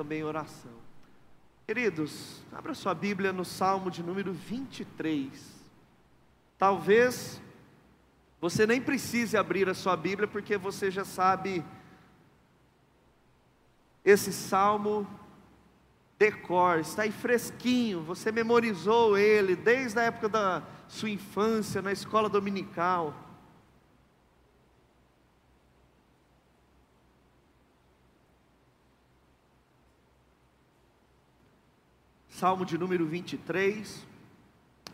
também oração. Queridos, abra sua Bíblia no Salmo de número 23. Talvez você nem precise abrir a sua Bíblia, porque você já sabe esse salmo decor, está aí fresquinho, você memorizou ele desde a época da sua infância, na escola dominical. Salmo de número 23,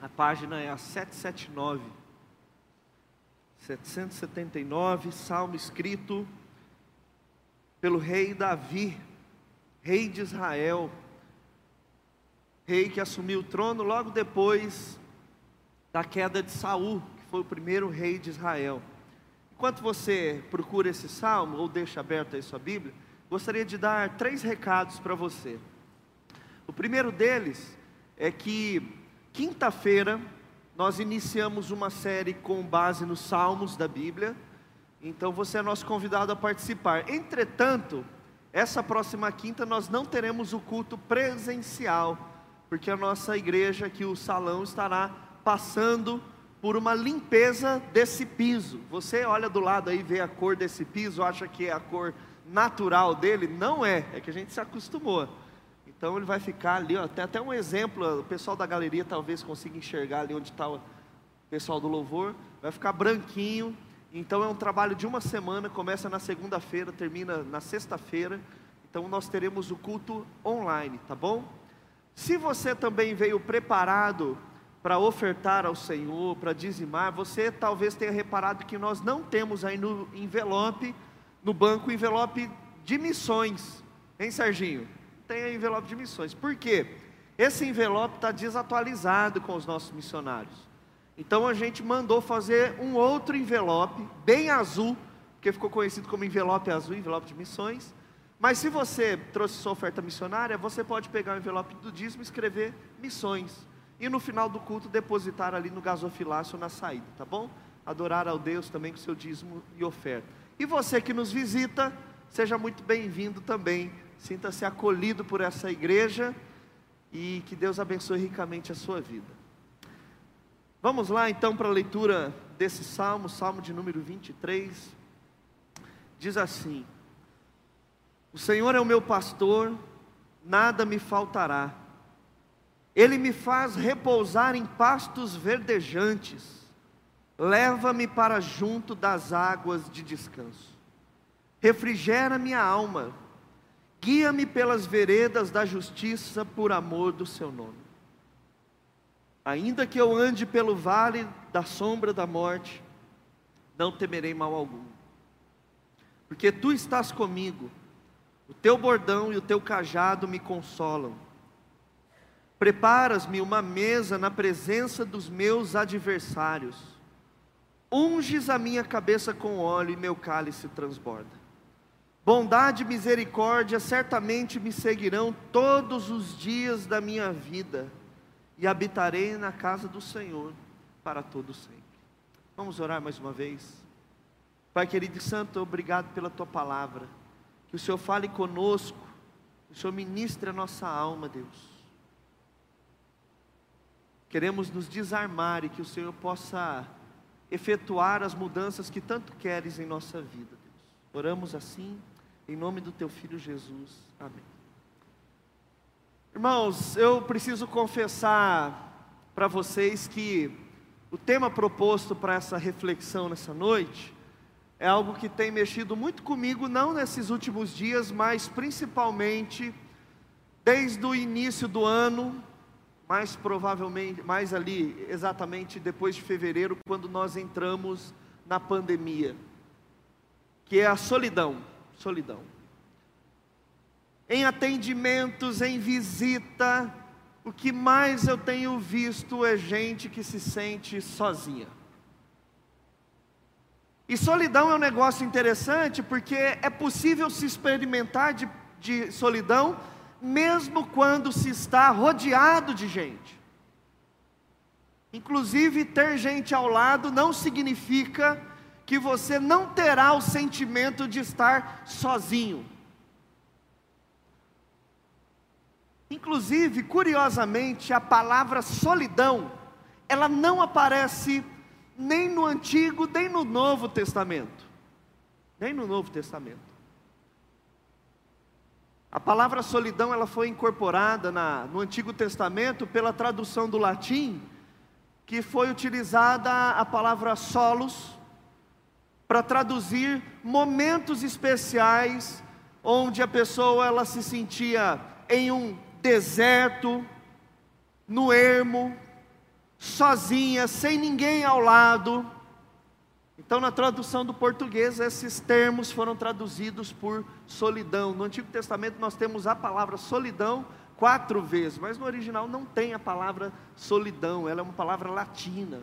a página é a 779. 779, salmo escrito pelo rei Davi, rei de Israel rei que assumiu o trono logo depois da queda de Saul, que foi o primeiro rei de Israel. Enquanto você procura esse salmo, ou deixa aberta aí sua Bíblia, gostaria de dar três recados para você. O primeiro deles é que quinta-feira nós iniciamos uma série com base nos salmos da Bíblia, então você é nosso convidado a participar. Entretanto, essa próxima quinta nós não teremos o culto presencial porque a nossa igreja, aqui o salão, estará passando por uma limpeza desse piso. Você olha do lado aí, vê a cor desse piso, acha que é a cor natural dele? Não é, é que a gente se acostumou. Então ele vai ficar ali, ó, tem até um exemplo, o pessoal da galeria talvez consiga enxergar ali onde está o pessoal do louvor, vai ficar branquinho. Então é um trabalho de uma semana, começa na segunda-feira, termina na sexta-feira. Então nós teremos o culto online, tá bom? Se você também veio preparado para ofertar ao Senhor, para dizimar, você talvez tenha reparado que nós não temos aí no envelope, no banco, envelope de missões, hein, Serginho? Tem envelope de missões. Por quê? Esse envelope está desatualizado com os nossos missionários. Então a gente mandou fazer um outro envelope, bem azul, que ficou conhecido como envelope azul, envelope de missões mas se você trouxe sua oferta missionária, você pode pegar o envelope do dízimo e escrever missões. E no final do culto depositar ali no gasofilácio na saída, tá bom? Adorar ao Deus também com seu dízimo e oferta. E você que nos visita, seja muito bem-vindo também. Sinta-se acolhido por essa igreja e que Deus abençoe ricamente a sua vida. Vamos lá então para a leitura desse salmo, salmo de número 23. Diz assim: o Senhor é o meu pastor, nada me faltará. Ele me faz repousar em pastos verdejantes, leva-me para junto das águas de descanso. Refrigera minha alma, guia-me pelas veredas da justiça por amor do seu nome. Ainda que eu ande pelo vale da sombra da morte, não temerei mal algum, porque tu estás comigo o teu bordão e o teu cajado me consolam. Preparas-me uma mesa na presença dos meus adversários. Unges a minha cabeça com óleo e meu cálice transborda. Bondade e misericórdia certamente me seguirão todos os dias da minha vida, e habitarei na casa do Senhor para todo sempre. Vamos orar mais uma vez. Pai querido e santo, obrigado pela tua palavra. Que o Senhor fale conosco, que o Senhor ministre a nossa alma, Deus. Queremos nos desarmar e que o Senhor possa efetuar as mudanças que tanto queres em nossa vida, Deus. Oramos assim, em nome do teu filho Jesus. Amém. Irmãos, eu preciso confessar para vocês que o tema proposto para essa reflexão nessa noite é algo que tem mexido muito comigo, não nesses últimos dias, mas principalmente desde o início do ano, mais provavelmente, mais ali, exatamente depois de fevereiro, quando nós entramos na pandemia, que é a solidão, solidão. Em atendimentos, em visita, o que mais eu tenho visto é gente que se sente sozinha. E solidão é um negócio interessante porque é possível se experimentar de, de solidão mesmo quando se está rodeado de gente. Inclusive, ter gente ao lado não significa que você não terá o sentimento de estar sozinho. Inclusive, curiosamente, a palavra solidão, ela não aparece nem no Antigo, nem no Novo Testamento. Nem no Novo Testamento. A palavra solidão ela foi incorporada na, no Antigo Testamento pela tradução do latim, que foi utilizada a palavra solos para traduzir momentos especiais onde a pessoa ela se sentia em um deserto, no ermo, sozinha, sem ninguém ao lado. Então, na tradução do português, esses termos foram traduzidos por solidão. No Antigo Testamento, nós temos a palavra solidão quatro vezes, mas no original não tem a palavra solidão, ela é uma palavra latina.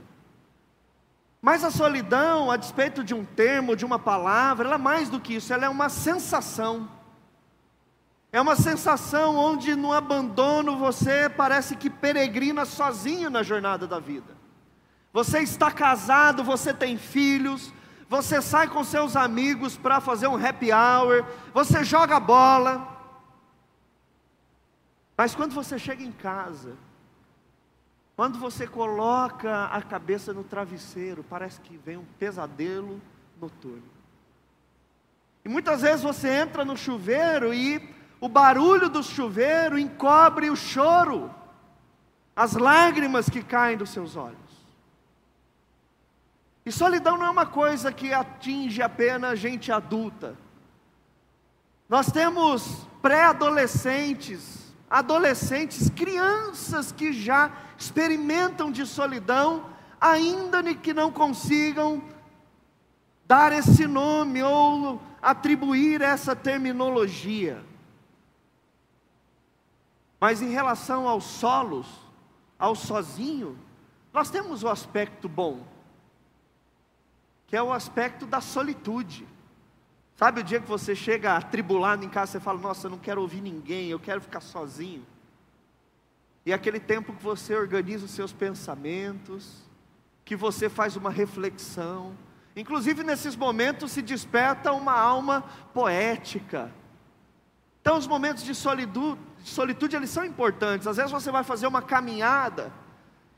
Mas a solidão, a despeito de um termo, de uma palavra, ela é mais do que isso, ela é uma sensação. É uma sensação onde no abandono você parece que peregrina sozinho na jornada da vida. Você está casado, você tem filhos, você sai com seus amigos para fazer um happy hour, você joga bola. Mas quando você chega em casa, quando você coloca a cabeça no travesseiro, parece que vem um pesadelo noturno. E muitas vezes você entra no chuveiro e o barulho do chuveiro encobre o choro, as lágrimas que caem dos seus olhos. E solidão não é uma coisa que atinge apenas gente adulta. Nós temos pré-adolescentes, adolescentes, crianças que já experimentam de solidão, ainda que não consigam dar esse nome ou atribuir essa terminologia. Mas em relação aos solos, ao sozinho, nós temos o aspecto bom, que é o aspecto da solitude. Sabe o dia que você chega atribulado em casa, você fala: Nossa, eu não quero ouvir ninguém, eu quero ficar sozinho. E é aquele tempo que você organiza os seus pensamentos, que você faz uma reflexão. Inclusive nesses momentos se desperta uma alma poética. Então os momentos de solitude, de solitude eles são importantes. Às vezes você vai fazer uma caminhada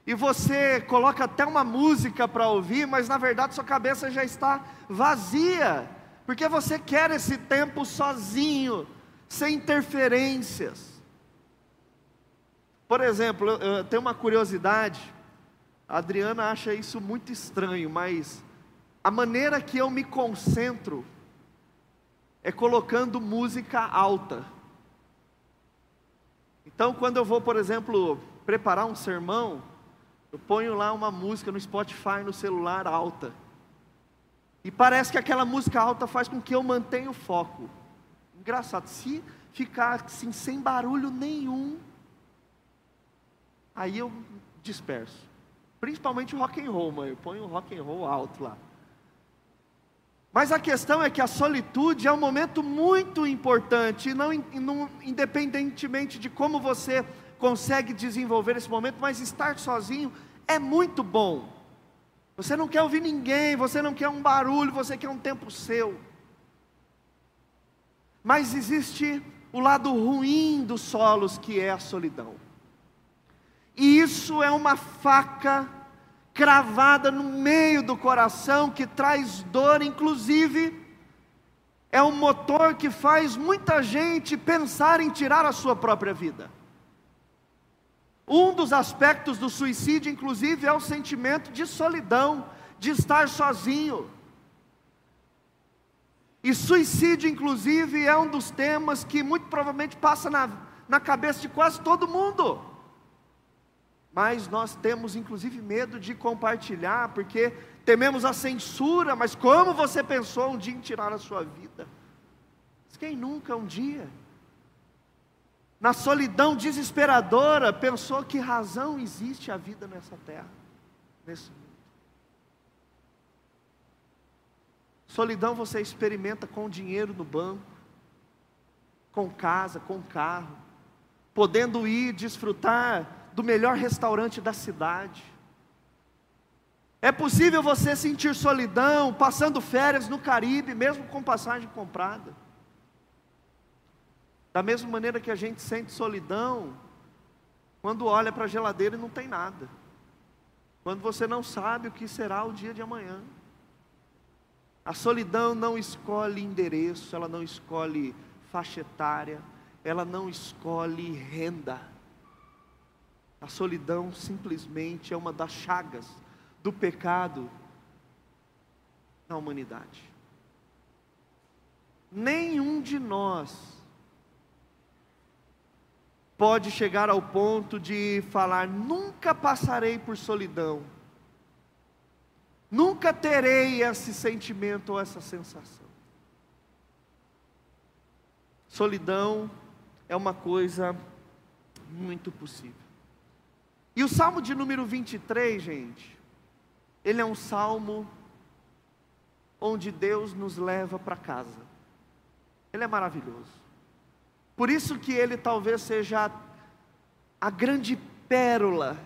e você coloca até uma música para ouvir, mas na verdade sua cabeça já está vazia, porque você quer esse tempo sozinho, sem interferências. Por exemplo, eu, eu tenho uma curiosidade, a Adriana acha isso muito estranho, mas a maneira que eu me concentro é colocando música alta. Então, quando eu vou, por exemplo, preparar um sermão, eu ponho lá uma música no Spotify, no celular alta. E parece que aquela música alta faz com que eu mantenha o foco. Engraçado, se ficar assim, sem barulho nenhum, aí eu disperso. Principalmente o rock and roll, mãe. Eu ponho o rock and roll alto lá. Mas a questão é que a solitude é um momento muito importante, não, não, independentemente de como você consegue desenvolver esse momento, mas estar sozinho é muito bom. Você não quer ouvir ninguém, você não quer um barulho, você quer um tempo seu. Mas existe o lado ruim dos solos, que é a solidão. E isso é uma faca cravada no meio do coração, que traz dor, inclusive, é um motor que faz muita gente pensar em tirar a sua própria vida. Um dos aspectos do suicídio, inclusive, é o sentimento de solidão, de estar sozinho. E suicídio, inclusive, é um dos temas que muito provavelmente passa na, na cabeça de quase todo mundo mas nós temos inclusive medo de compartilhar, porque tememos a censura, mas como você pensou um dia em tirar a sua vida? Quem nunca um dia, na solidão desesperadora, pensou que razão existe a vida nessa terra, nesse mundo? Solidão você experimenta com dinheiro no banco, com casa, com carro, podendo ir desfrutar do melhor restaurante da cidade. É possível você sentir solidão passando férias no Caribe, mesmo com passagem comprada. Da mesma maneira que a gente sente solidão Quando olha para a geladeira e não tem nada. Quando você não sabe o que será o dia de amanhã. A solidão não escolhe endereço, ela não escolhe faixa etária, ela não escolhe renda. A solidão simplesmente é uma das chagas do pecado na humanidade. Nenhum de nós pode chegar ao ponto de falar: nunca passarei por solidão, nunca terei esse sentimento ou essa sensação. Solidão é uma coisa muito possível. E o salmo de número 23, gente, ele é um salmo onde Deus nos leva para casa. Ele é maravilhoso. Por isso que ele talvez seja a grande pérola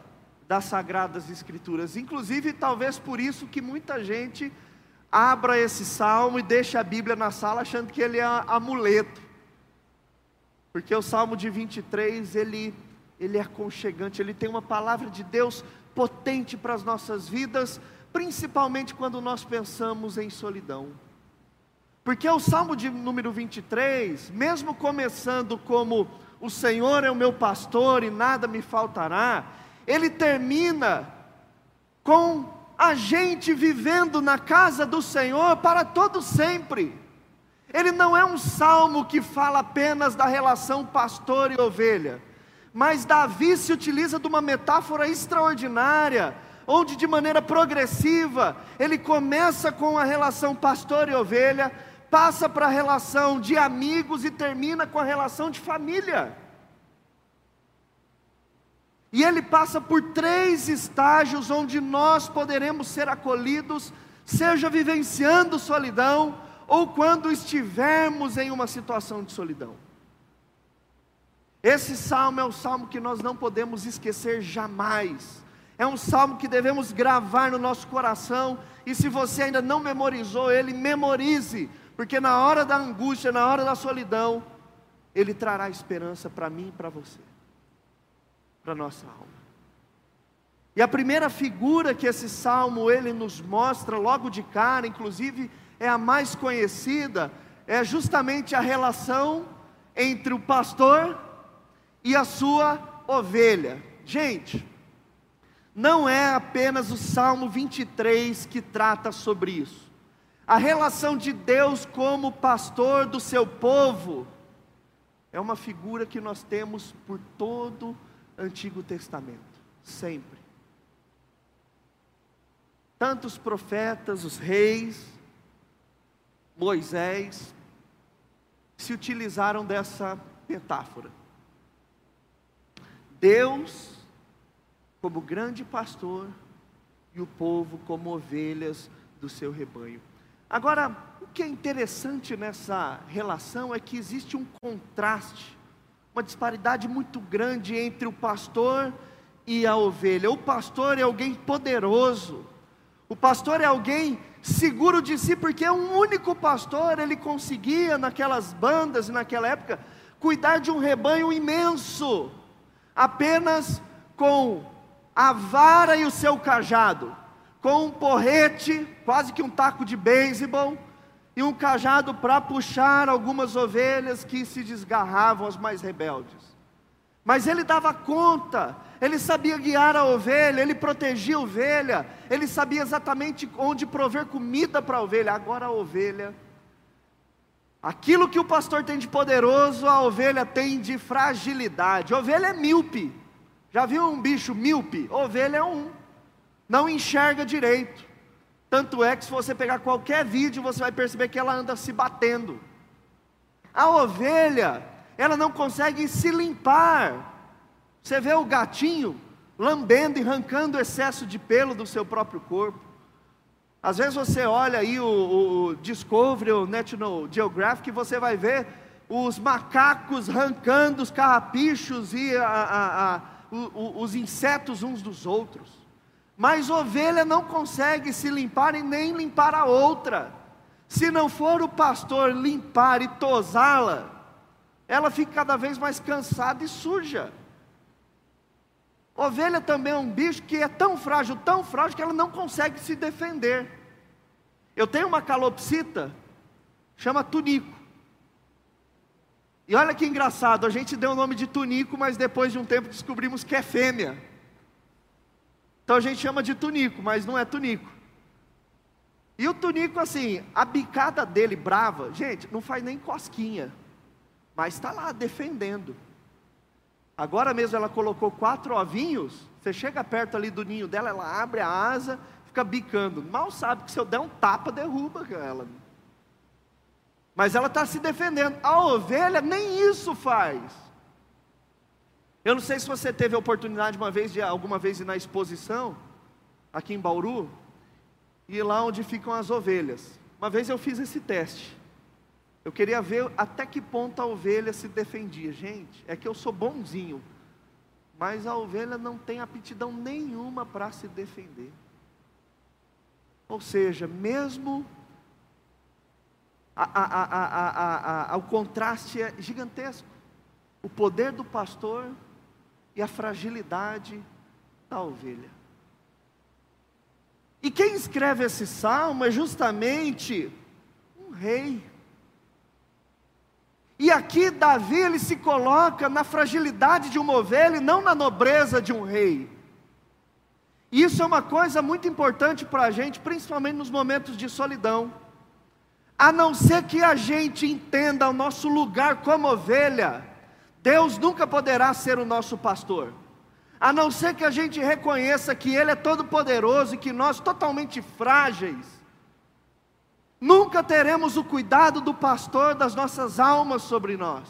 das sagradas escrituras. Inclusive, talvez por isso que muita gente abra esse salmo e deixa a Bíblia na sala achando que ele é amuleto. Porque o Salmo de 23, ele ele é aconchegante, ele tem uma palavra de Deus potente para as nossas vidas, principalmente quando nós pensamos em solidão. Porque o Salmo de número 23, mesmo começando como o Senhor é o meu pastor e nada me faltará, ele termina com a gente vivendo na casa do Senhor para todo sempre. Ele não é um salmo que fala apenas da relação pastor e ovelha, mas Davi se utiliza de uma metáfora extraordinária, onde de maneira progressiva ele começa com a relação pastor e ovelha, passa para a relação de amigos e termina com a relação de família. E ele passa por três estágios onde nós poderemos ser acolhidos, seja vivenciando solidão ou quando estivermos em uma situação de solidão. Esse salmo é o salmo que nós não podemos esquecer jamais. É um salmo que devemos gravar no nosso coração. E se você ainda não memorizou ele, memorize, porque na hora da angústia, na hora da solidão, Ele trará esperança para mim e para você, para nossa alma. E a primeira figura que esse salmo ele nos mostra logo de cara, inclusive é a mais conhecida, é justamente a relação entre o pastor e a sua ovelha. Gente, não é apenas o Salmo 23 que trata sobre isso a relação de Deus como pastor do seu povo, é uma figura que nós temos por todo o Antigo Testamento, sempre. Tantos profetas, os reis, Moisés, se utilizaram dessa metáfora. Deus como grande pastor e o povo como ovelhas do seu rebanho. Agora, o que é interessante nessa relação é que existe um contraste, uma disparidade muito grande entre o pastor e a ovelha. O pastor é alguém poderoso, o pastor é alguém seguro de si, porque um único pastor ele conseguia, naquelas bandas, naquela época, cuidar de um rebanho imenso, apenas com a vara e o seu cajado com um porrete, quase que um taco de beisebol, e um cajado para puxar algumas ovelhas que se desgarravam, as mais rebeldes. Mas ele dava conta, ele sabia guiar a ovelha, ele protegia a ovelha, ele sabia exatamente onde prover comida para a ovelha. Agora a ovelha, aquilo que o pastor tem de poderoso, a ovelha tem de fragilidade. Ovelha é míope. Já viu um bicho míope? Ovelha é um não enxerga direito. Tanto é que se você pegar qualquer vídeo, você vai perceber que ela anda se batendo. A ovelha, ela não consegue se limpar. Você vê o gatinho lambendo e arrancando excesso de pelo do seu próprio corpo. Às vezes você olha aí o, o Discovery, o National Geographic, e você vai ver os macacos arrancando os carrapichos e a, a, a, os insetos uns dos outros. Mas ovelha não consegue se limpar e nem limpar a outra. Se não for o pastor limpar e tosá-la, ela fica cada vez mais cansada e suja. Ovelha também é um bicho que é tão frágil, tão frágil, que ela não consegue se defender. Eu tenho uma calopsita, chama Tunico. E olha que engraçado, a gente deu o nome de Tunico, mas depois de um tempo descobrimos que é fêmea. Então a gente chama de Tunico, mas não é Tunico. E o Tunico, assim, a bicada dele brava, gente, não faz nem cosquinha, mas está lá defendendo. Agora mesmo ela colocou quatro ovinhos, você chega perto ali do ninho dela, ela abre a asa, fica bicando. Mal sabe que se eu der um tapa, derruba ela. Mas ela está se defendendo. A ovelha nem isso faz. Eu não sei se você teve a oportunidade uma vez de alguma vez ir na exposição aqui em Bauru e lá onde ficam as ovelhas. Uma vez eu fiz esse teste. Eu queria ver até que ponto a ovelha se defendia. Gente, é que eu sou bonzinho, mas a ovelha não tem aptidão nenhuma para se defender. Ou seja, mesmo a, a, a, o contraste é gigantesco. O poder do pastor e a fragilidade da ovelha. E quem escreve esse salmo é justamente um rei. E aqui Davi ele se coloca na fragilidade de uma ovelha e não na nobreza de um rei. E isso é uma coisa muito importante para a gente, principalmente nos momentos de solidão. A não ser que a gente entenda o nosso lugar como ovelha, Deus nunca poderá ser o nosso pastor. A não ser que a gente reconheça que Ele é todo-poderoso e que nós, totalmente frágeis, Nunca teremos o cuidado do pastor das nossas almas sobre nós.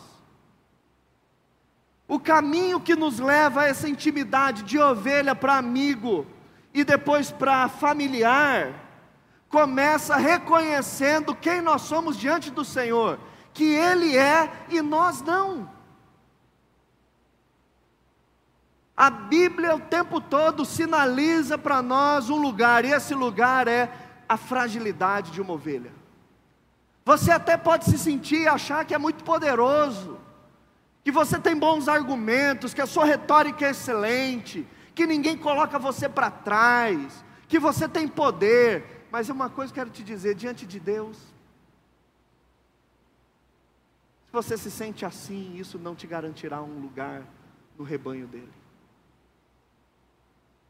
O caminho que nos leva a essa intimidade de ovelha para amigo e depois para familiar, começa reconhecendo quem nós somos diante do Senhor, que Ele é e nós não. A Bíblia o tempo todo sinaliza para nós um lugar, e esse lugar é a fragilidade de uma ovelha. Você até pode se sentir e achar que é muito poderoso, que você tem bons argumentos, que a sua retórica é excelente, que ninguém coloca você para trás, que você tem poder, mas é uma coisa que eu quero te dizer: diante de Deus, se você se sente assim, isso não te garantirá um lugar no rebanho dele.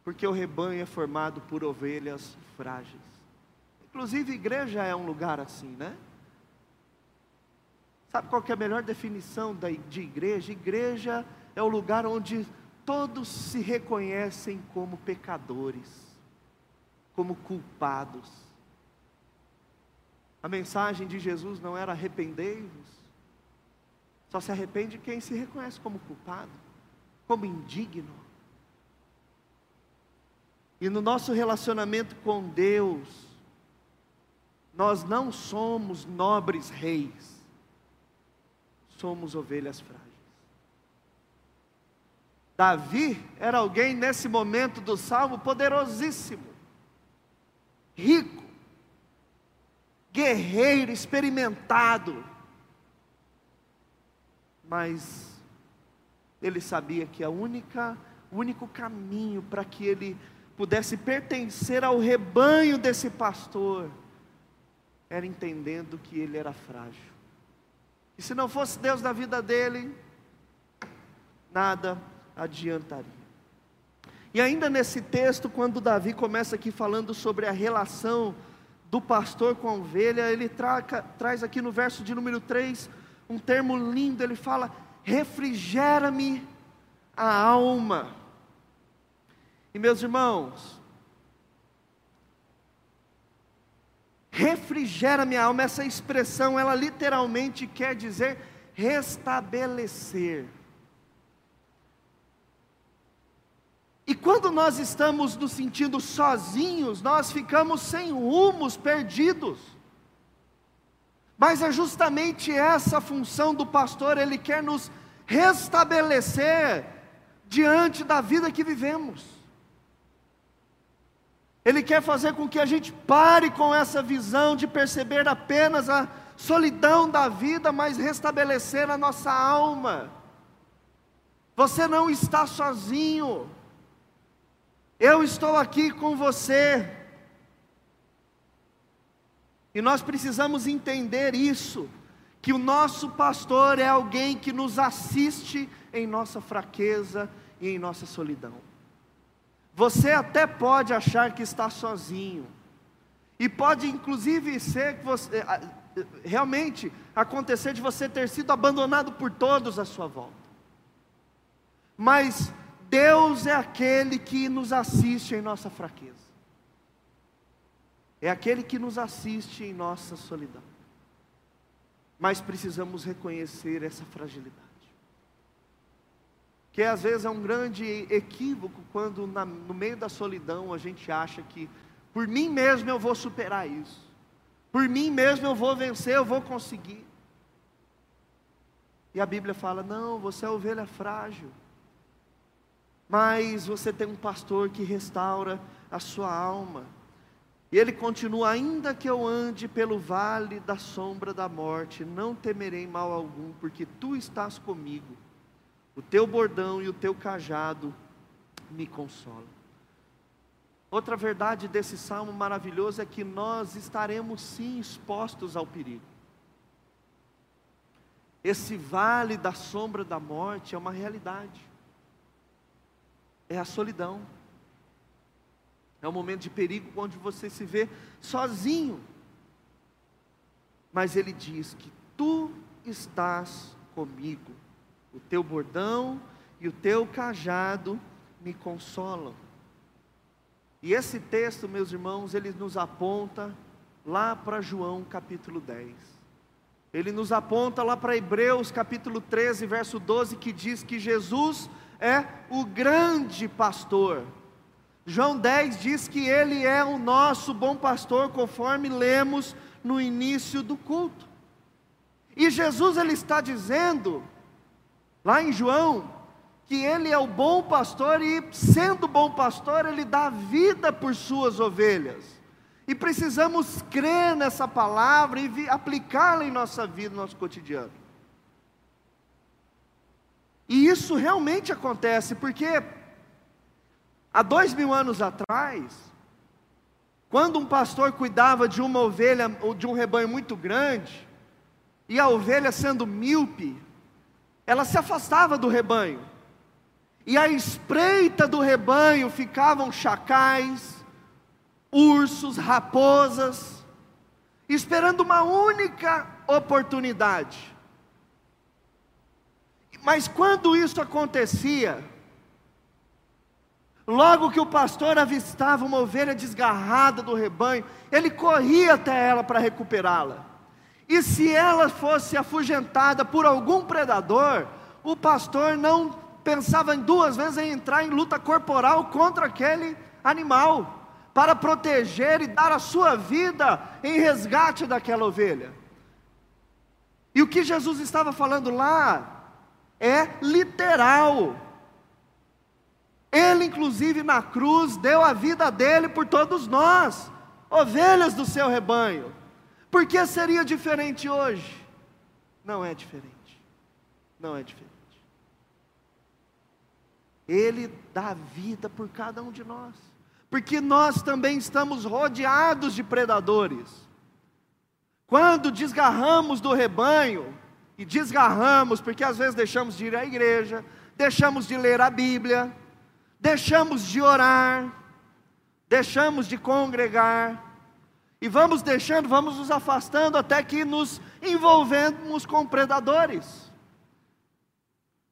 Porque o rebanho é formado por ovelhas frágeis. Inclusive, igreja é um lugar assim, né? Sabe qual é a melhor definição de igreja? Igreja é o lugar onde todos se reconhecem como pecadores, como culpados. A mensagem de Jesus não era arrependei-vos, só se arrepende quem se reconhece como culpado, como indigno. E no nosso relacionamento com Deus, nós não somos nobres reis, somos ovelhas frágeis. Davi era alguém nesse momento do salmo poderosíssimo, rico, guerreiro, experimentado, mas ele sabia que a única, o único caminho para que ele pudesse pertencer ao rebanho desse pastor era entendendo que ele era frágil. E se não fosse Deus na vida dele, nada adiantaria. E ainda nesse texto, quando Davi começa aqui falando sobre a relação do pastor com a ovelha, ele traca, traz aqui no verso de número 3 um termo lindo, ele fala: refrigera-me a alma. E meus irmãos, refrigera minha alma, essa expressão, ela literalmente quer dizer restabelecer. E quando nós estamos nos sentindo sozinhos, nós ficamos sem rumos, perdidos. Mas é justamente essa função do pastor, ele quer nos restabelecer diante da vida que vivemos. Ele quer fazer com que a gente pare com essa visão de perceber apenas a solidão da vida, mas restabelecer a nossa alma. Você não está sozinho. Eu estou aqui com você. E nós precisamos entender isso, que o nosso pastor é alguém que nos assiste em nossa fraqueza e em nossa solidão. Você até pode achar que está sozinho, e pode inclusive ser que você, realmente acontecer de você ter sido abandonado por todos à sua volta. Mas Deus é aquele que nos assiste em nossa fraqueza. É aquele que nos assiste em nossa solidão. Mas precisamos reconhecer essa fragilidade. Que às vezes é um grande equívoco quando na, no meio da solidão a gente acha que por mim mesmo eu vou superar isso. Por mim mesmo eu vou vencer, eu vou conseguir. E a Bíblia fala: não, você é ovelha frágil. Mas você tem um pastor que restaura a sua alma. E ele continua: ainda que eu ande pelo vale da sombra da morte, não temerei mal algum, porque tu estás comigo. O teu bordão e o teu cajado me consolam. Outra verdade desse salmo maravilhoso é que nós estaremos sim expostos ao perigo. Esse vale da sombra da morte é uma realidade, é a solidão, é um momento de perigo onde você se vê sozinho, mas ele diz que tu estás comigo, o teu bordão e o teu cajado me consolam. E esse texto, meus irmãos, ele nos aponta lá para João capítulo 10. Ele nos aponta lá para Hebreus capítulo 13, verso 12, que diz que Jesus é o grande pastor. João 10 diz que ele é o nosso bom pastor, conforme lemos no início do culto. E Jesus ele está dizendo lá em João que ele é o bom pastor e, sendo bom pastor, ele dá vida por suas ovelhas. E precisamos crer nessa palavra e aplicá-la em nossa vida, no nosso cotidiano. E isso realmente acontece, porque há dois mil anos atrás, quando um pastor cuidava de uma ovelha ou de um rebanho muito grande, e a ovelha sendo míope, ela se afastava do rebanho e à espreita do rebanho ficavam chacais, ursos, raposas, esperando uma única oportunidade. Mas quando isso acontecia, logo que o pastor avistava uma ovelha desgarrada do rebanho, ele corria até ela para recuperá-la. E se ela fosse afugentada por algum predador, o pastor não pensava em duas vezes em entrar em luta corporal contra aquele animal, para proteger e dar a sua vida em resgate daquela ovelha. E o que Jesus estava falando lá é literal. Ele, inclusive na cruz, deu a vida dele por todos nós, ovelhas do seu rebanho. Por que seria diferente hoje? Não é diferente. Não é diferente. Ele dá vida por cada um de nós, porque nós também estamos rodeados de predadores. Quando desgarramos do rebanho, e desgarramos porque às vezes deixamos de ir à igreja, deixamos de ler a Bíblia, deixamos de orar, deixamos de congregar, e vamos deixando, vamos nos afastando até que nos envolvemos com predadores.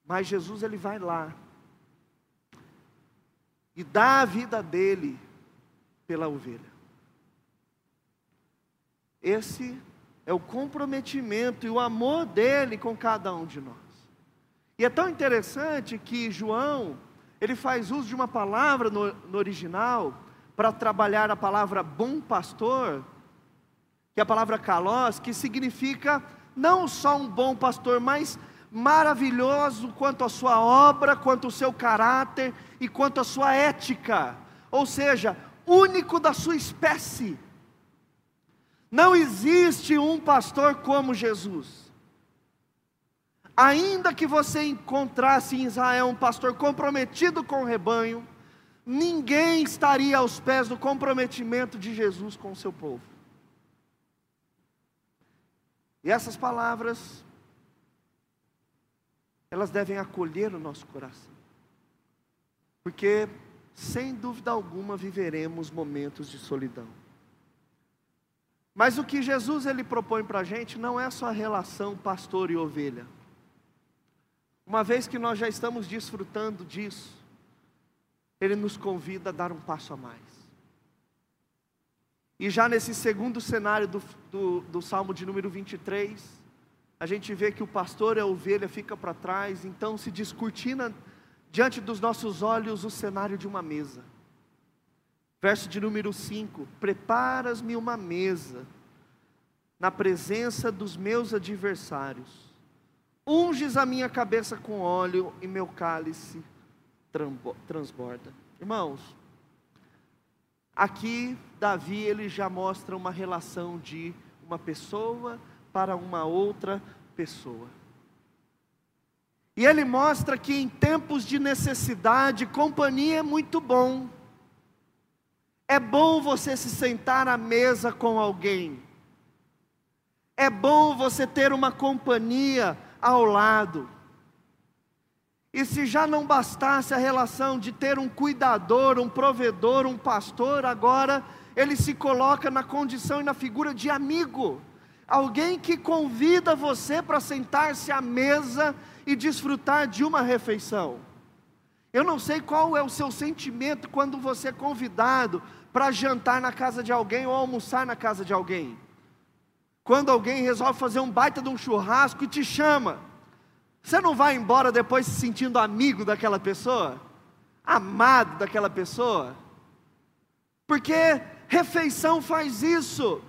Mas Jesus ele vai lá e dá a vida dele pela ovelha. Esse é o comprometimento e o amor dele com cada um de nós. E é tão interessante que João, ele faz uso de uma palavra no, no original para trabalhar a palavra bom pastor, que é a palavra kalos, que significa não só um bom pastor, mas maravilhoso quanto a sua obra, quanto o seu caráter e quanto a sua ética, ou seja, único da sua espécie. Não existe um pastor como Jesus. Ainda que você encontrasse em Israel um pastor comprometido com o rebanho, ninguém estaria aos pés do comprometimento de Jesus com o seu povo. E essas palavras, elas devem acolher o nosso coração, porque, sem dúvida alguma, viveremos momentos de solidão. Mas o que Jesus ele propõe para a gente não é só a relação pastor e ovelha. Uma vez que nós já estamos desfrutando disso, Ele nos convida a dar um passo a mais. E já nesse segundo cenário do, do, do Salmo de número 23, a gente vê que o pastor e a ovelha fica para trás, então se descortina diante dos nossos olhos o cenário de uma mesa. Verso de número 5: Preparas-me uma mesa na presença dos meus adversários unges a minha cabeça com óleo e meu cálice transborda. Irmãos, aqui Davi ele já mostra uma relação de uma pessoa para uma outra pessoa. E ele mostra que em tempos de necessidade, companhia é muito bom. É bom você se sentar à mesa com alguém. É bom você ter uma companhia ao lado. E se já não bastasse a relação de ter um cuidador, um provedor, um pastor, agora ele se coloca na condição e na figura de amigo, alguém que convida você para sentar-se à mesa e desfrutar de uma refeição. Eu não sei qual é o seu sentimento quando você é convidado para jantar na casa de alguém ou almoçar na casa de alguém. Quando alguém resolve fazer um baita de um churrasco e te chama, você não vai embora depois se sentindo amigo daquela pessoa? Amado daquela pessoa? Porque refeição faz isso.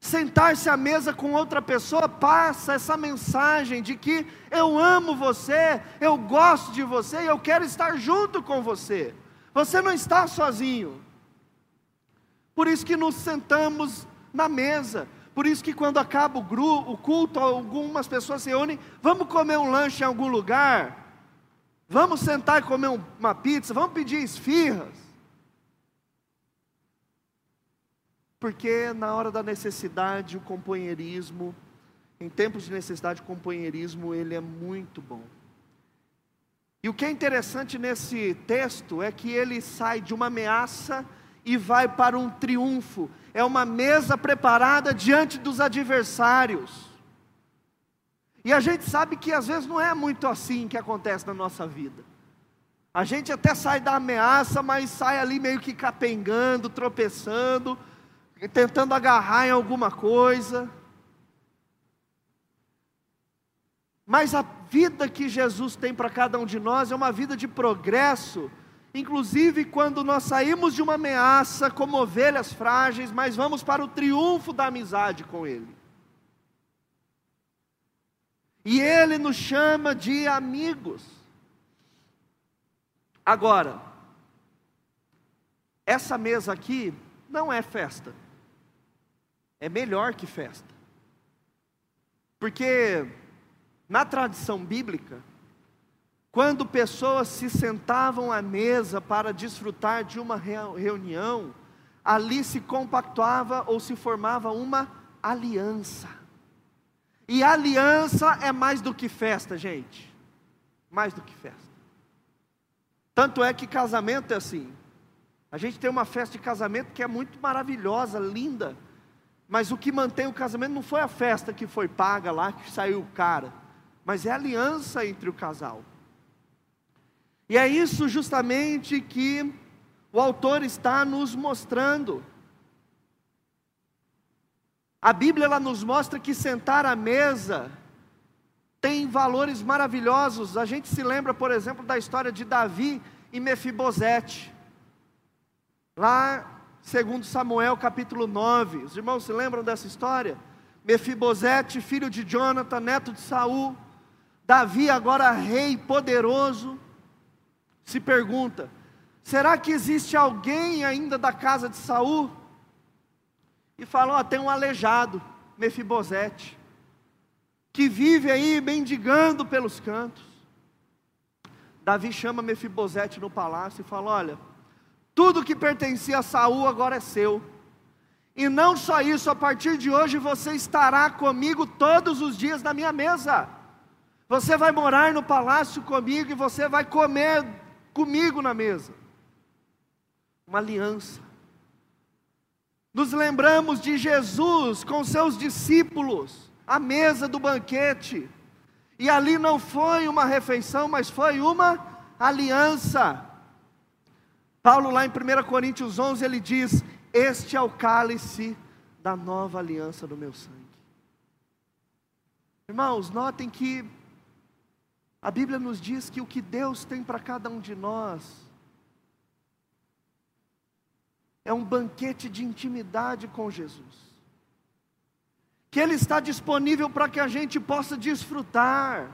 Sentar-se à mesa com outra pessoa passa essa mensagem de que eu amo você, eu gosto de você e eu quero estar junto com você. Você não está sozinho. Por isso que nos sentamos na mesa. Por isso que quando acaba o, o culto, algumas pessoas se unem, vamos comer um lanche em algum lugar, vamos sentar e comer uma pizza, vamos pedir esfirras. Porque na hora da necessidade, o companheirismo, em tempos de necessidade, o companheirismo, ele é muito bom. E o que é interessante nesse texto é que ele sai de uma ameaça e vai para um triunfo é uma mesa preparada diante dos adversários. E a gente sabe que às vezes não é muito assim que acontece na nossa vida. A gente até sai da ameaça, mas sai ali meio que capengando, tropeçando, tentando agarrar em alguma coisa. Mas a vida que Jesus tem para cada um de nós é uma vida de progresso Inclusive, quando nós saímos de uma ameaça como ovelhas frágeis, mas vamos para o triunfo da amizade com Ele. E Ele nos chama de amigos. Agora, essa mesa aqui não é festa, é melhor que festa, porque na tradição bíblica, quando pessoas se sentavam à mesa para desfrutar de uma reunião, ali se compactuava ou se formava uma aliança. E aliança é mais do que festa, gente. Mais do que festa. Tanto é que casamento é assim. A gente tem uma festa de casamento que é muito maravilhosa, linda. Mas o que mantém o casamento não foi a festa que foi paga lá, que saiu cara, mas é a aliança entre o casal. E é isso justamente que o autor está nos mostrando. A Bíblia ela nos mostra que sentar à mesa tem valores maravilhosos. A gente se lembra, por exemplo, da história de Davi e Mefibosete. Lá, segundo Samuel, capítulo 9. Os irmãos se lembram dessa história? Mefibosete, filho de Jonathan, neto de Saul. Davi agora rei poderoso se pergunta: será que existe alguém ainda da casa de Saul? E fala: ó, tem um aleijado, Mefibosete, que vive aí mendigando pelos cantos. Davi chama Mefibosete no palácio e fala: olha, Tudo que pertencia a Saul agora é seu. E não só isso, a partir de hoje você estará comigo todos os dias na minha mesa. Você vai morar no palácio comigo e você vai comer comigo na mesa. Uma aliança. Nos lembramos de Jesus com seus discípulos, à mesa do banquete. E ali não foi uma refeição, mas foi uma aliança. Paulo, lá em 1 Coríntios 11, ele diz: Este é o cálice da nova aliança do meu sangue. Irmãos, notem que a Bíblia nos diz que o que Deus tem para cada um de nós é um banquete de intimidade com Jesus. Que Ele está disponível para que a gente possa desfrutar.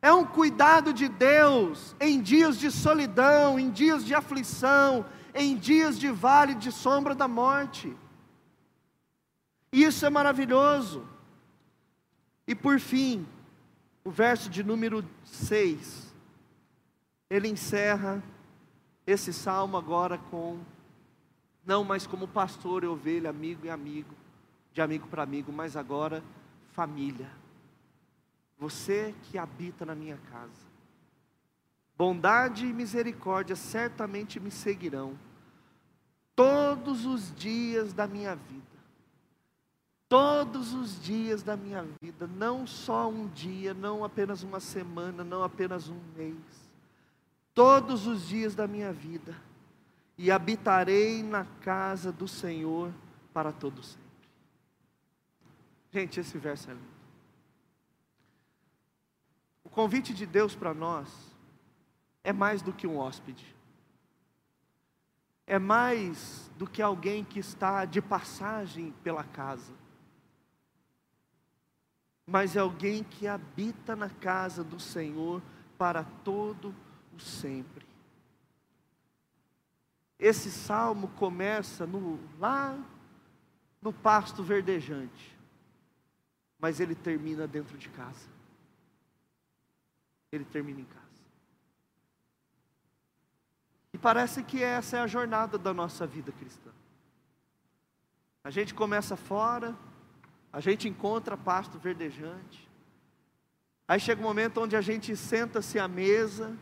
É um cuidado de Deus em dias de solidão, em dias de aflição, em dias de vale de sombra da morte. Isso é maravilhoso. E por fim, o verso de número 6, ele encerra esse salmo agora com não mais como pastor e ovelha, amigo e amigo, de amigo para amigo, mas agora família. Você que habita na minha casa. Bondade e misericórdia certamente me seguirão todos os dias da minha vida. Todos os dias da minha vida, não só um dia, não apenas uma semana, não apenas um mês. Todos os dias da minha vida e habitarei na casa do Senhor para todo sempre. Gente, esse verso é lindo. O convite de Deus para nós é mais do que um hóspede. É mais do que alguém que está de passagem pela casa. Mas é alguém que habita na casa do Senhor para todo o sempre. Esse salmo começa no, lá no pasto verdejante, mas ele termina dentro de casa. Ele termina em casa. E parece que essa é a jornada da nossa vida cristã. A gente começa fora, a gente encontra pasto verdejante, aí chega um momento onde a gente senta-se à mesa,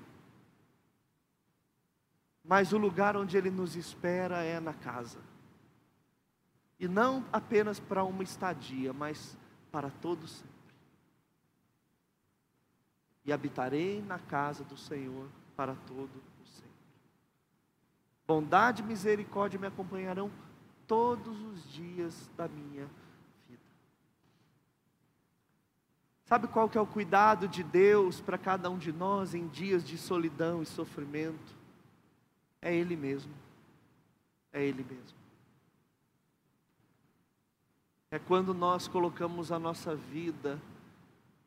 mas o lugar onde Ele nos espera é na casa. E não apenas para uma estadia, mas para todos sempre. E habitarei na casa do Senhor para todo o sempre. Bondade e misericórdia me acompanharão todos os dias da minha vida. Sabe qual que é o cuidado de Deus para cada um de nós em dias de solidão e sofrimento? É Ele mesmo. É Ele mesmo. É quando nós colocamos a nossa vida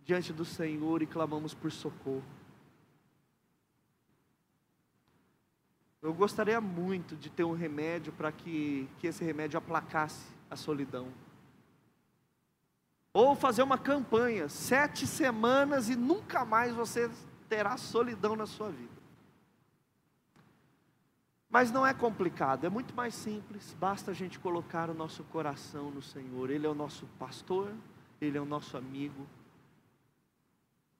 diante do Senhor e clamamos por socorro. Eu gostaria muito de ter um remédio para que, que esse remédio aplacasse a solidão. Ou fazer uma campanha, sete semanas e nunca mais você terá solidão na sua vida. Mas não é complicado, é muito mais simples, basta a gente colocar o nosso coração no Senhor. Ele é o nosso pastor, ele é o nosso amigo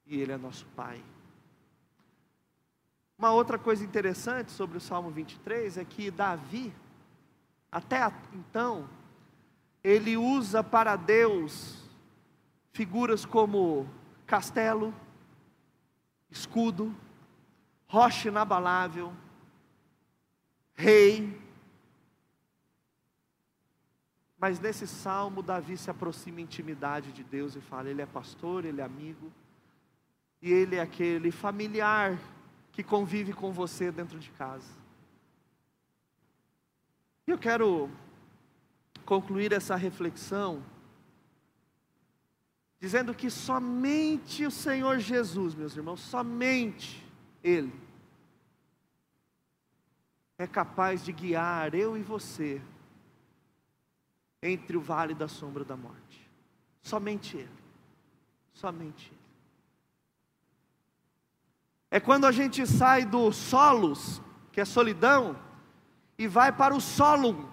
e ele é nosso pai. Uma outra coisa interessante sobre o Salmo 23 é que Davi, até então, ele usa para Deus figuras como castelo, escudo, rocha inabalável, rei. Mas nesse salmo, Davi se aproxima intimidade de Deus e fala: Ele é pastor, ele é amigo, e ele é aquele familiar que convive com você dentro de casa. E eu quero concluir essa reflexão dizendo que somente o Senhor Jesus, meus irmãos, somente Ele é capaz de guiar eu e você entre o vale da sombra da morte. Somente Ele. Somente Ele. É quando a gente sai do solos, que é solidão, e vai para o solum.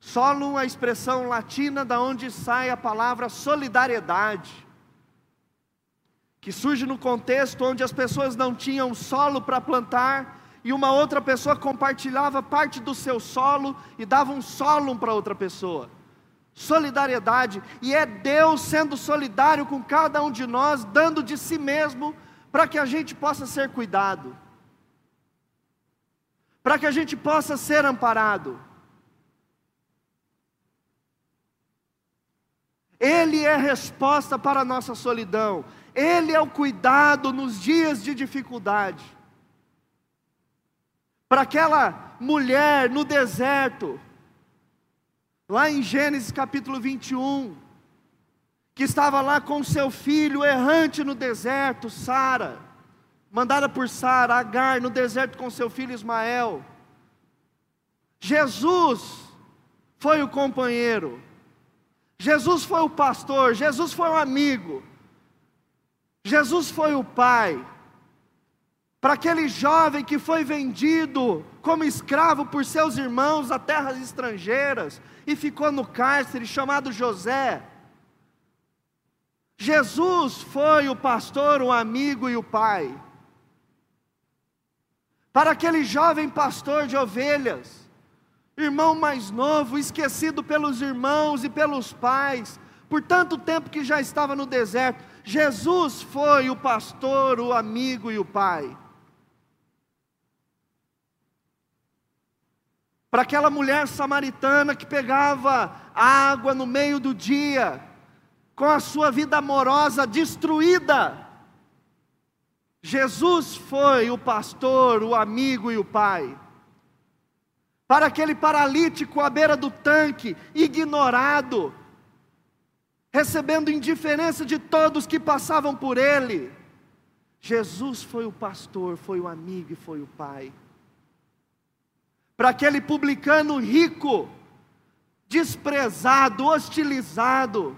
Solum é a expressão latina da onde sai a palavra solidariedade, que surge no contexto onde as pessoas não tinham solo para plantar e uma outra pessoa compartilhava parte do seu solo e dava um solo para outra pessoa. Solidariedade, e é Deus sendo solidário com cada um de nós, dando de si mesmo para que a gente possa ser cuidado, para que a gente possa ser amparado. Ele é resposta para a nossa solidão, Ele é o cuidado nos dias de dificuldade para aquela mulher no deserto, lá em Gênesis capítulo 21, que estava lá com seu filho errante no deserto, Sara, mandada por Sara, Agar, no deserto com seu filho Ismael. Jesus foi o companheiro, Jesus foi o pastor, Jesus foi o amigo, Jesus foi o pai para aquele jovem que foi vendido como escravo por seus irmãos a terras estrangeiras e ficou no cárcere, chamado José. Jesus foi o pastor, o amigo e o pai. Para aquele jovem pastor de ovelhas, irmão mais novo, esquecido pelos irmãos e pelos pais, por tanto tempo que já estava no deserto, Jesus foi o pastor, o amigo e o pai. para aquela mulher samaritana que pegava água no meio do dia, com a sua vida amorosa destruída. Jesus foi o pastor, o amigo e o pai. Para aquele paralítico à beira do tanque, ignorado, recebendo indiferença de todos que passavam por ele. Jesus foi o pastor, foi o amigo e foi o pai para aquele publicano rico, desprezado, hostilizado,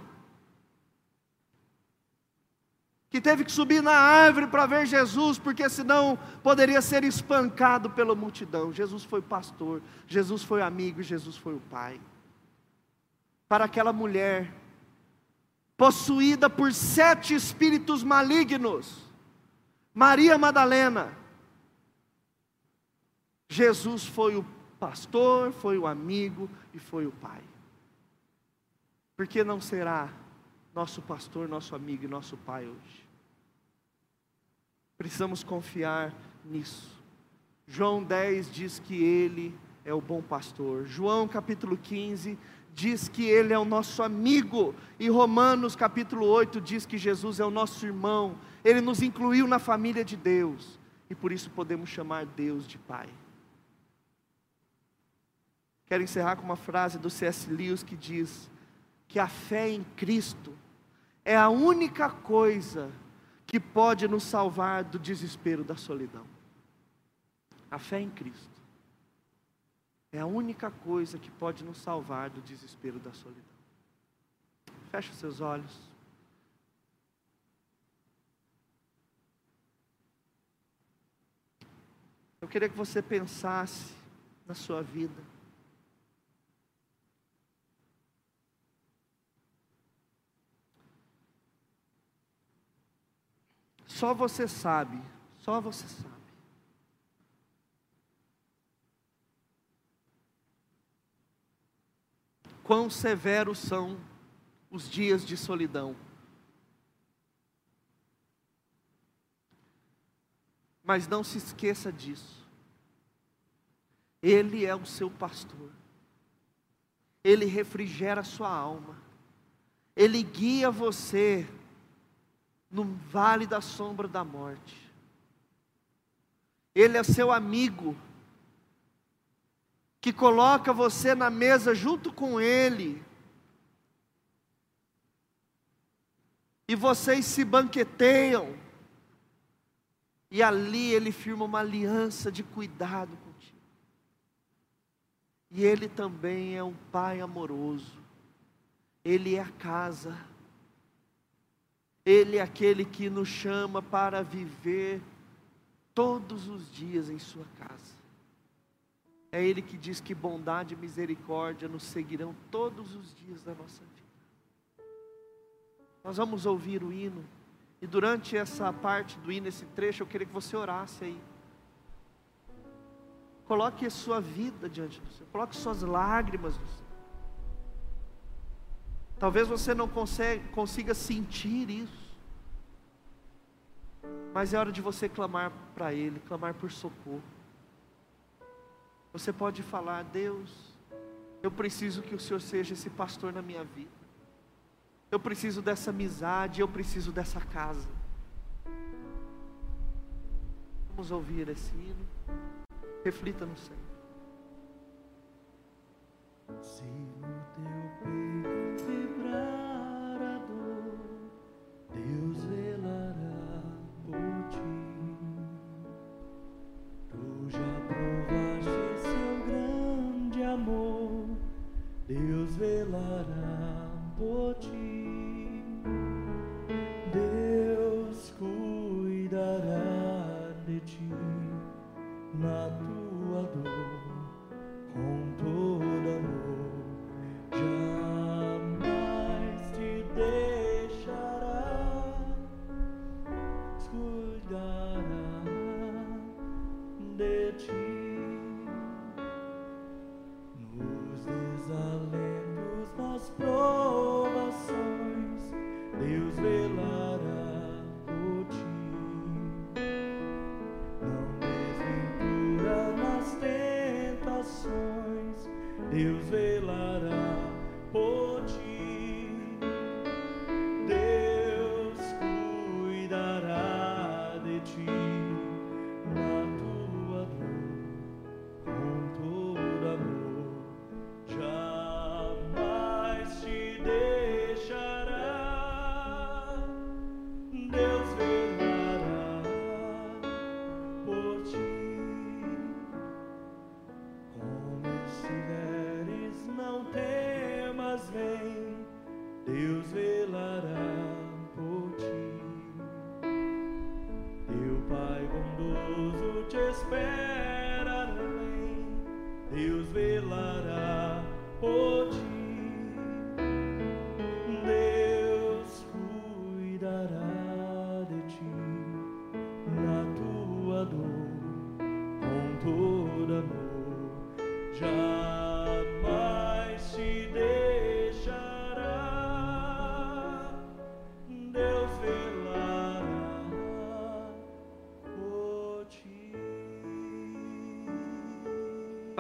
que teve que subir na árvore para ver Jesus, porque senão poderia ser espancado pela multidão. Jesus foi pastor, Jesus foi amigo, Jesus foi o pai. Para aquela mulher, possuída por sete espíritos malignos, Maria Madalena, Jesus foi o pastor, foi o amigo e foi o pai. Por que não será nosso pastor, nosso amigo e nosso pai hoje? Precisamos confiar nisso. João 10 diz que ele é o bom pastor. João capítulo 15 diz que ele é o nosso amigo. E Romanos capítulo 8 diz que Jesus é o nosso irmão. Ele nos incluiu na família de Deus. E por isso podemos chamar Deus de Pai. Quero encerrar com uma frase do C.S. Lewis que diz que a fé em Cristo é a única coisa que pode nos salvar do desespero da solidão. A fé em Cristo é a única coisa que pode nos salvar do desespero da solidão. Feche os seus olhos. Eu queria que você pensasse na sua vida. Só você sabe, só você sabe. Quão severos são os dias de solidão. Mas não se esqueça disso. Ele é o seu pastor. Ele refrigera a sua alma. Ele guia você no vale da sombra da morte. Ele é seu amigo, que coloca você na mesa junto com Ele, e vocês se banqueteiam, e ali Ele firma uma aliança de cuidado contigo. E Ele também é um Pai amoroso, Ele é a casa, ele é aquele que nos chama para viver todos os dias em Sua casa. É Ele que diz que bondade e misericórdia nos seguirão todos os dias da nossa vida. Nós vamos ouvir o hino, e durante essa parte do hino, esse trecho, eu queria que você orasse aí. Coloque a sua vida diante do Senhor, coloque suas lágrimas no Senhor. Talvez você não consegue, consiga sentir isso, mas é hora de você clamar para Ele, clamar por socorro. Você pode falar, Deus, eu preciso que o Senhor seja esse pastor na minha vida. Eu preciso dessa amizade, eu preciso dessa casa. Vamos ouvir esse hino. Reflita no Senhor. Se teu peito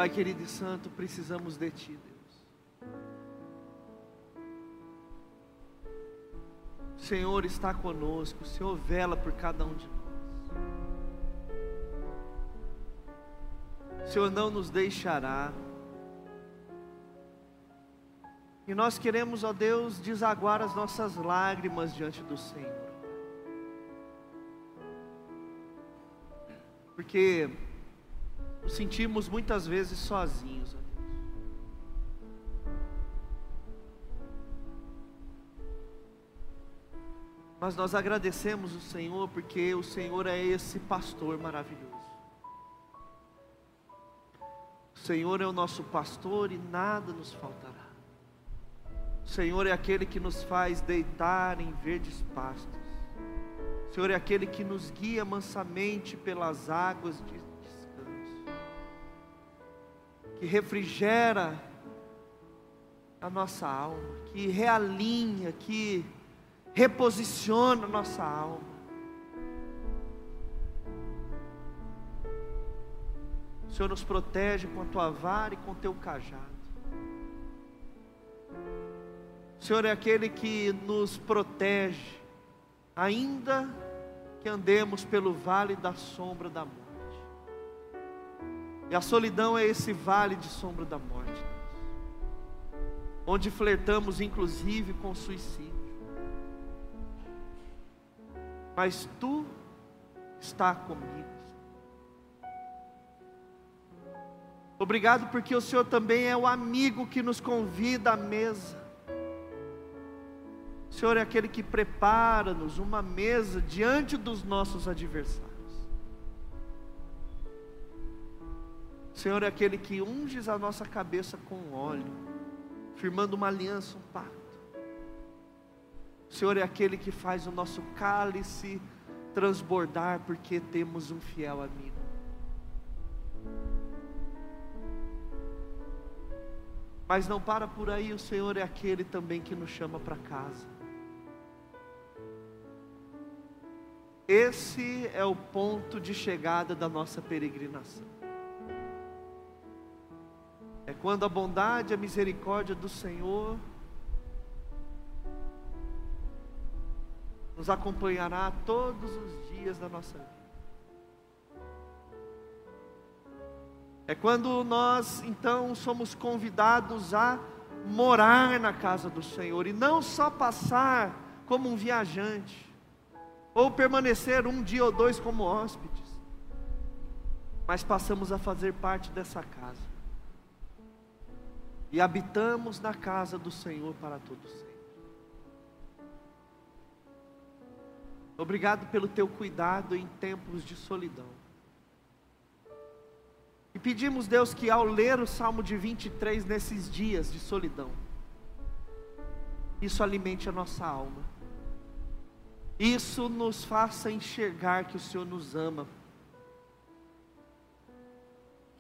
Pai querido e santo, precisamos de Ti, Deus. O Senhor está conosco, o Senhor vela por cada um de nós. O Senhor não nos deixará. E nós queremos, ó Deus, desaguar as nossas lágrimas diante do Senhor. Porque sentimos muitas vezes sozinhos. Mas nós agradecemos o Senhor porque o Senhor é esse pastor maravilhoso. O Senhor é o nosso pastor e nada nos faltará. O Senhor é aquele que nos faz deitar em verdes pastos. O Senhor é aquele que nos guia mansamente pelas águas de que refrigera a nossa alma, que realinha, que reposiciona a nossa alma. O Senhor nos protege com a tua vara e com o teu cajado. O Senhor é aquele que nos protege, ainda que andemos pelo vale da sombra da morte. E a solidão é esse vale de sombra da morte, Deus, onde flertamos inclusive com suicídio. Mas tu está comigo. Obrigado porque o Senhor também é o amigo que nos convida à mesa. O Senhor é aquele que prepara-nos uma mesa diante dos nossos adversários. O Senhor é aquele que unges a nossa cabeça com óleo, firmando uma aliança, um pacto. O Senhor é aquele que faz o nosso cálice transbordar, porque temos um fiel amigo. Mas não para por aí, o Senhor é aquele também que nos chama para casa. Esse é o ponto de chegada da nossa peregrinação. Quando a bondade e a misericórdia do Senhor nos acompanhará todos os dias da nossa vida. É quando nós então somos convidados a morar na casa do Senhor e não só passar como um viajante, ou permanecer um dia ou dois como hóspedes, mas passamos a fazer parte dessa casa e habitamos na casa do Senhor para todos sempre. Obrigado pelo teu cuidado em tempos de solidão. E pedimos, Deus, que ao ler o Salmo de 23 nesses dias de solidão, isso alimente a nossa alma. Isso nos faça enxergar que o Senhor nos ama.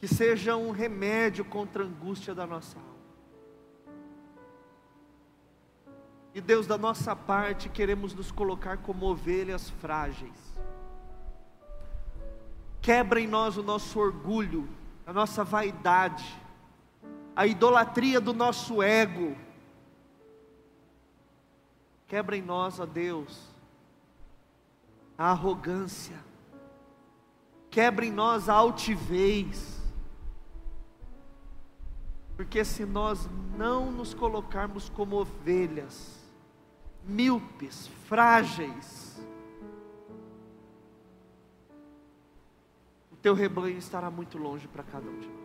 Que seja um remédio contra a angústia da nossa alma. E Deus, da nossa parte, queremos nos colocar como ovelhas frágeis. Quebra em nós o nosso orgulho, a nossa vaidade, a idolatria do nosso ego. Quebra em nós, ó Deus, a arrogância. Quebra em nós a altivez. Porque se nós não nos colocarmos como ovelhas, míopes, frágeis, o teu rebanho estará muito longe para cada um de nós.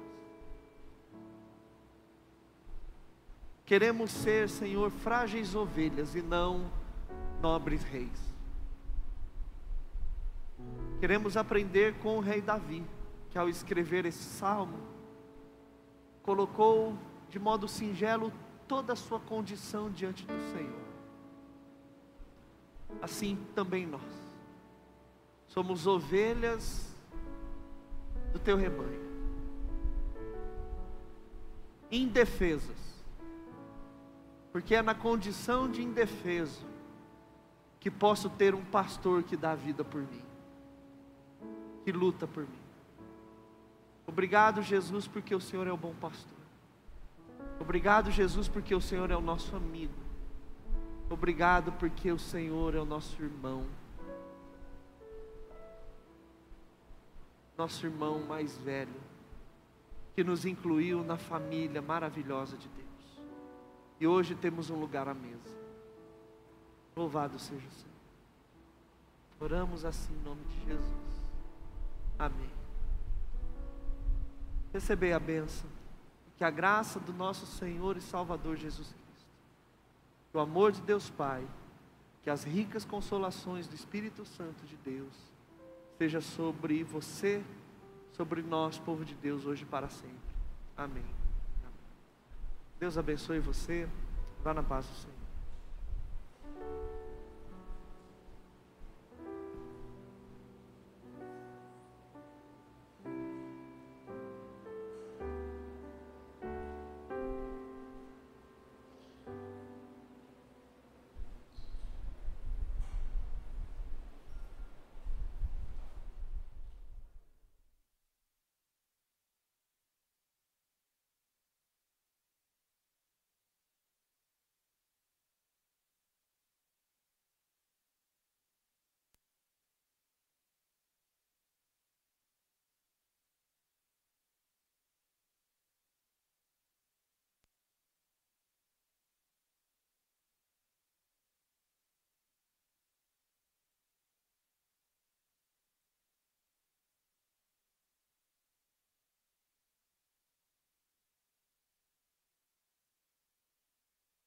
Queremos ser, Senhor, frágeis ovelhas e não nobres reis. Queremos aprender com o rei Davi, que ao escrever esse salmo, colocou de modo singelo toda a sua condição diante do Senhor assim também nós. Somos ovelhas do teu rebanho, indefesas, porque é na condição de indefeso que posso ter um pastor que dá vida por mim, que luta por mim. Obrigado, Jesus, porque o Senhor é o bom pastor. Obrigado, Jesus, porque o Senhor é o nosso amigo. Obrigado porque o Senhor é o nosso irmão. Nosso irmão mais velho, que nos incluiu na família maravilhosa de Deus. E hoje temos um lugar à mesa. Louvado seja o Senhor. Oramos assim em nome de Jesus. Amém. Receber a bênção. Que a graça do nosso Senhor e Salvador Jesus Cristo que o amor de Deus Pai, que as ricas consolações do Espírito Santo de Deus, seja sobre você, sobre nós, povo de Deus, hoje e para sempre. Amém. Deus abençoe você. Vá na paz do Senhor.